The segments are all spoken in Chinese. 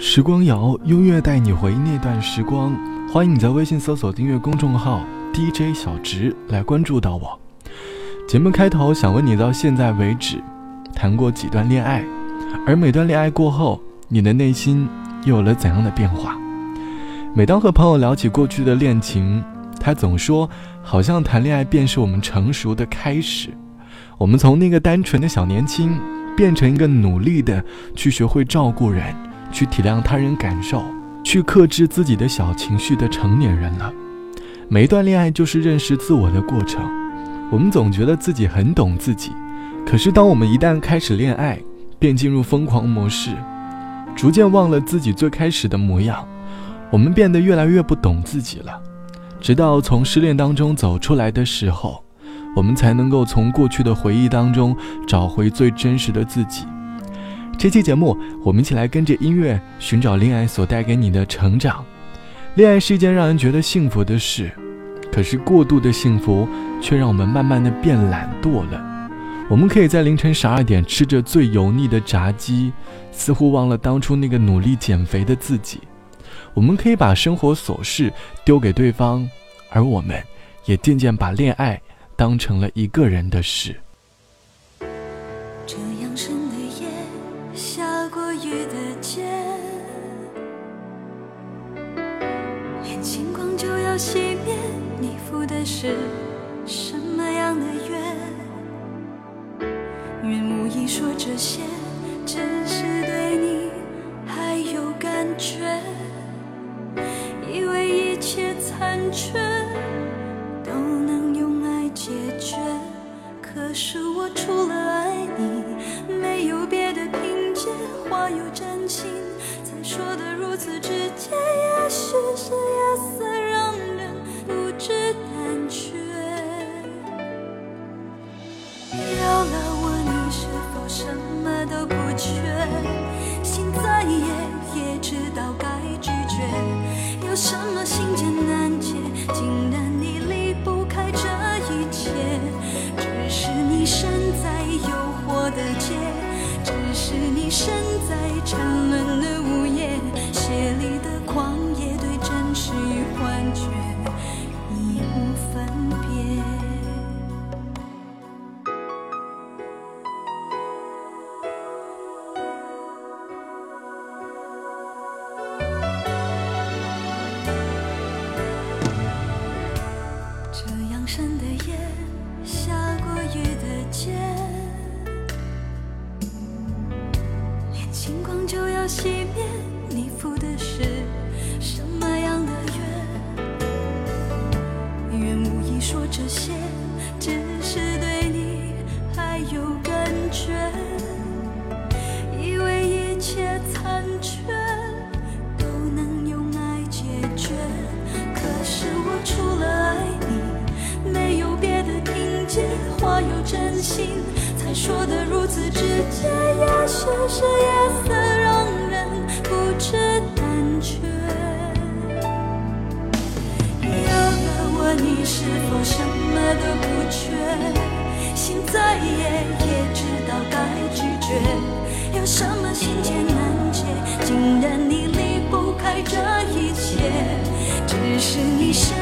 时光谣，音乐带你回忆那段时光。欢迎你在微信搜索订阅公众号 DJ 小直来关注到我。节目开头想问你，到现在为止谈过几段恋爱？而每段恋爱过后，你的内心又有了怎样的变化？每当和朋友聊起过去的恋情，他总说，好像谈恋爱便是我们成熟的开始。我们从那个单纯的小年轻，变成一个努力的去学会照顾人。去体谅他人感受，去克制自己的小情绪的成年人了。每一段恋爱就是认识自我的过程。我们总觉得自己很懂自己，可是当我们一旦开始恋爱，便进入疯狂模式，逐渐忘了自己最开始的模样。我们变得越来越不懂自己了。直到从失恋当中走出来的时候，我们才能够从过去的回忆当中找回最真实的自己。这期节目，我们一起来跟着音乐寻找恋爱所带给你的成长。恋爱是一件让人觉得幸福的事，可是过度的幸福却让我们慢慢的变懒惰了。我们可以在凌晨十二点吃着最油腻的炸鸡，似乎忘了当初那个努力减肥的自己。我们可以把生活琐事丢给对方，而我们也渐渐把恋爱当成了一个人的事。星光就要熄灭，你赴的是什么样的约？愿无意说这些，心，才说的如此直接。也许是夜色让人不知胆怯。有了我，你。是否什么都不缺？心再野也知道该拒绝。有什么心结难解？竟然你离不开这一切。只是你身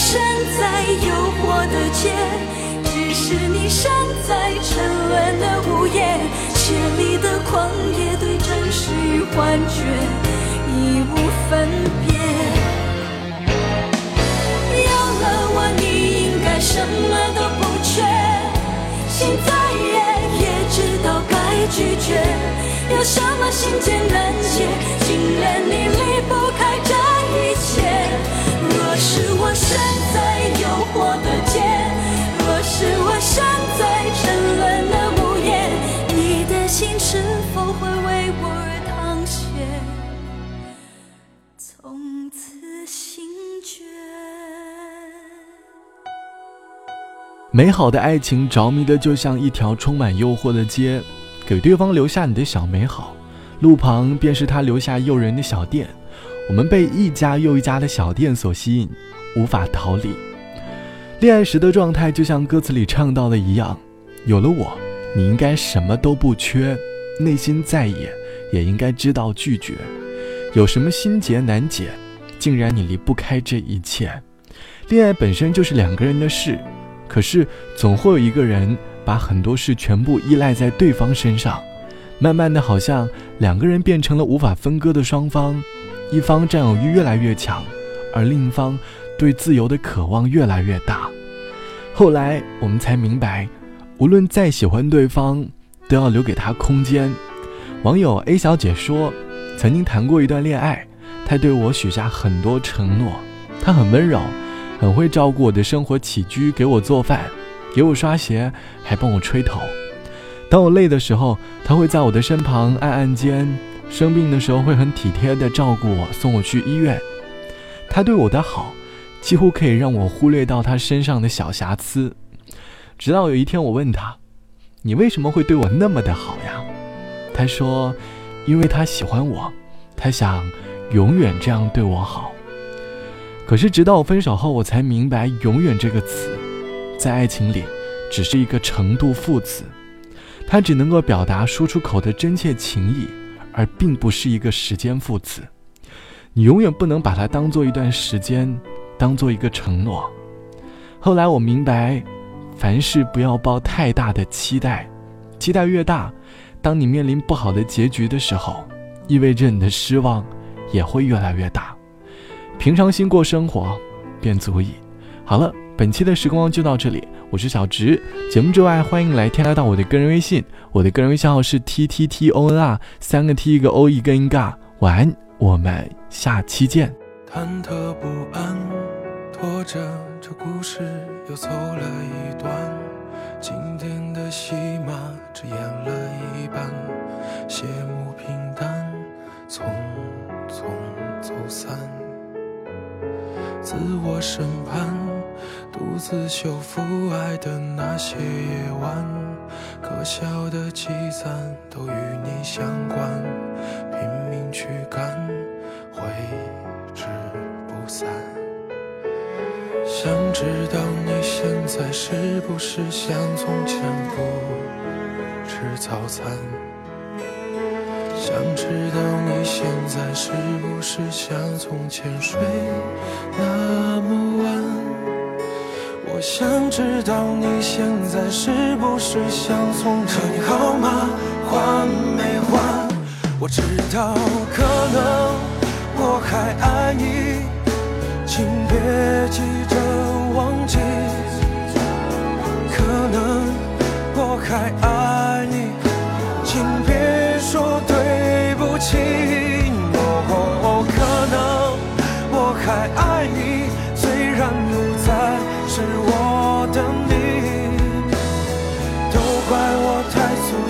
身在诱惑的街，只是你身在沉沦的午夜，血里的狂野对真实与幻觉已无分别。有了我，你应该什么都不缺。现在也也知道该拒绝，有什么心结难解？竟然你离不开这一切。美好的爱情着迷的就像一条充满诱惑的街，给对方留下你的小美好，路旁便是他留下诱人的小店。我们被一家又一家的小店所吸引，无法逃离。恋爱时的状态就像歌词里唱到的一样，有了我，你应该什么都不缺，内心再野也应该知道拒绝。有什么心结难解，竟然你离不开这一切。恋爱本身就是两个人的事，可是总会有一个人把很多事全部依赖在对方身上，慢慢的，好像两个人变成了无法分割的双方。一方占有欲越来越强，而另一方对自由的渴望越来越大。后来我们才明白，无论再喜欢对方，都要留给他空间。网友 A 小姐说，曾经谈过一段恋爱，他对我许下很多承诺，他很温柔，很会照顾我的生活起居，给我做饭，给我刷鞋，还帮我吹头。当我累的时候，他会在我的身旁按按肩。生病的时候会很体贴的照顾我，送我去医院。他对我的好，几乎可以让我忽略到他身上的小瑕疵。直到有一天，我问他：“你为什么会对我那么的好呀？”他说：“因为他喜欢我，他想永远这样对我好。”可是直到我分手后，我才明白，“永远”这个词，在爱情里，只是一个程度副词，它只能够表达说出口的真切情谊。而并不是一个时间副词，你永远不能把它当做一段时间，当做一个承诺。后来我明白，凡事不要抱太大的期待，期待越大，当你面临不好的结局的时候，意味着你的失望也会越来越大。平常心过生活，便足矣。好了，本期的时光就到这里。我是小直，节目之外欢迎来添加到我的个人微信，我的个人微信号是 t t t o n r，三个 t 一个 o 一个 n 嘎，晚安，我们下期见。忐忑不安，拖着这故事又走了一段，经典的戏码只演了一半，谢幕自我审判。独自修复爱的那些夜晚，可笑的积攒都与你相关，拼命去赶，挥之不散。想知道你现在是不是像从前不吃早餐？想知道你现在是不是像从前睡那么晚？我想知道你现在是不是像从前？你好吗？还没还？我知道可能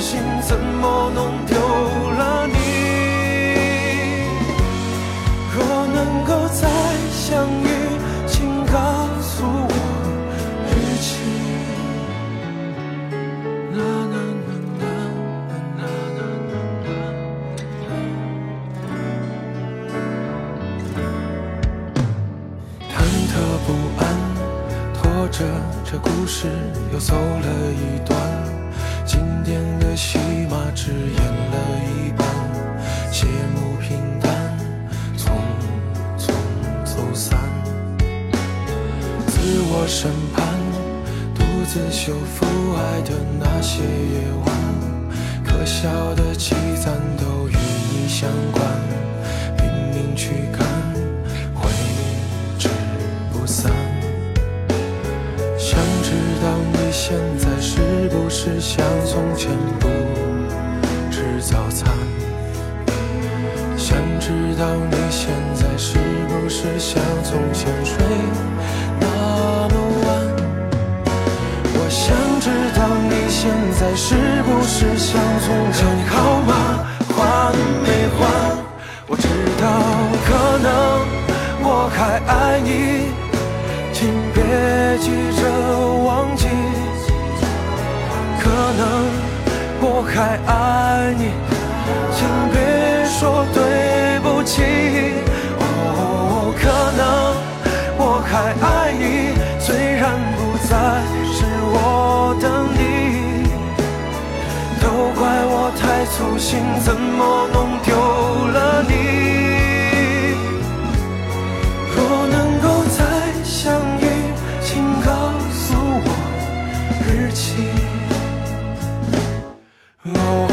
心，怎么弄丢了你？若能够再相遇，请告诉我日期。忐忑不安。拖着这故事又走了一段，经典的戏码。只演了一半，谢幕平淡，匆匆走散。自我审判，独自修复爱的那些夜晚，可笑的是像从前不吃早餐？想知道你现在是不是像从前睡那么晚？我想知道你现在是不是像从前还爱你，请别说对不起。哦，可能我还爱你，虽然不再是我的你，都怪我太粗心，怎么弄丢了你？若能够再相遇，请告诉我日期。哦，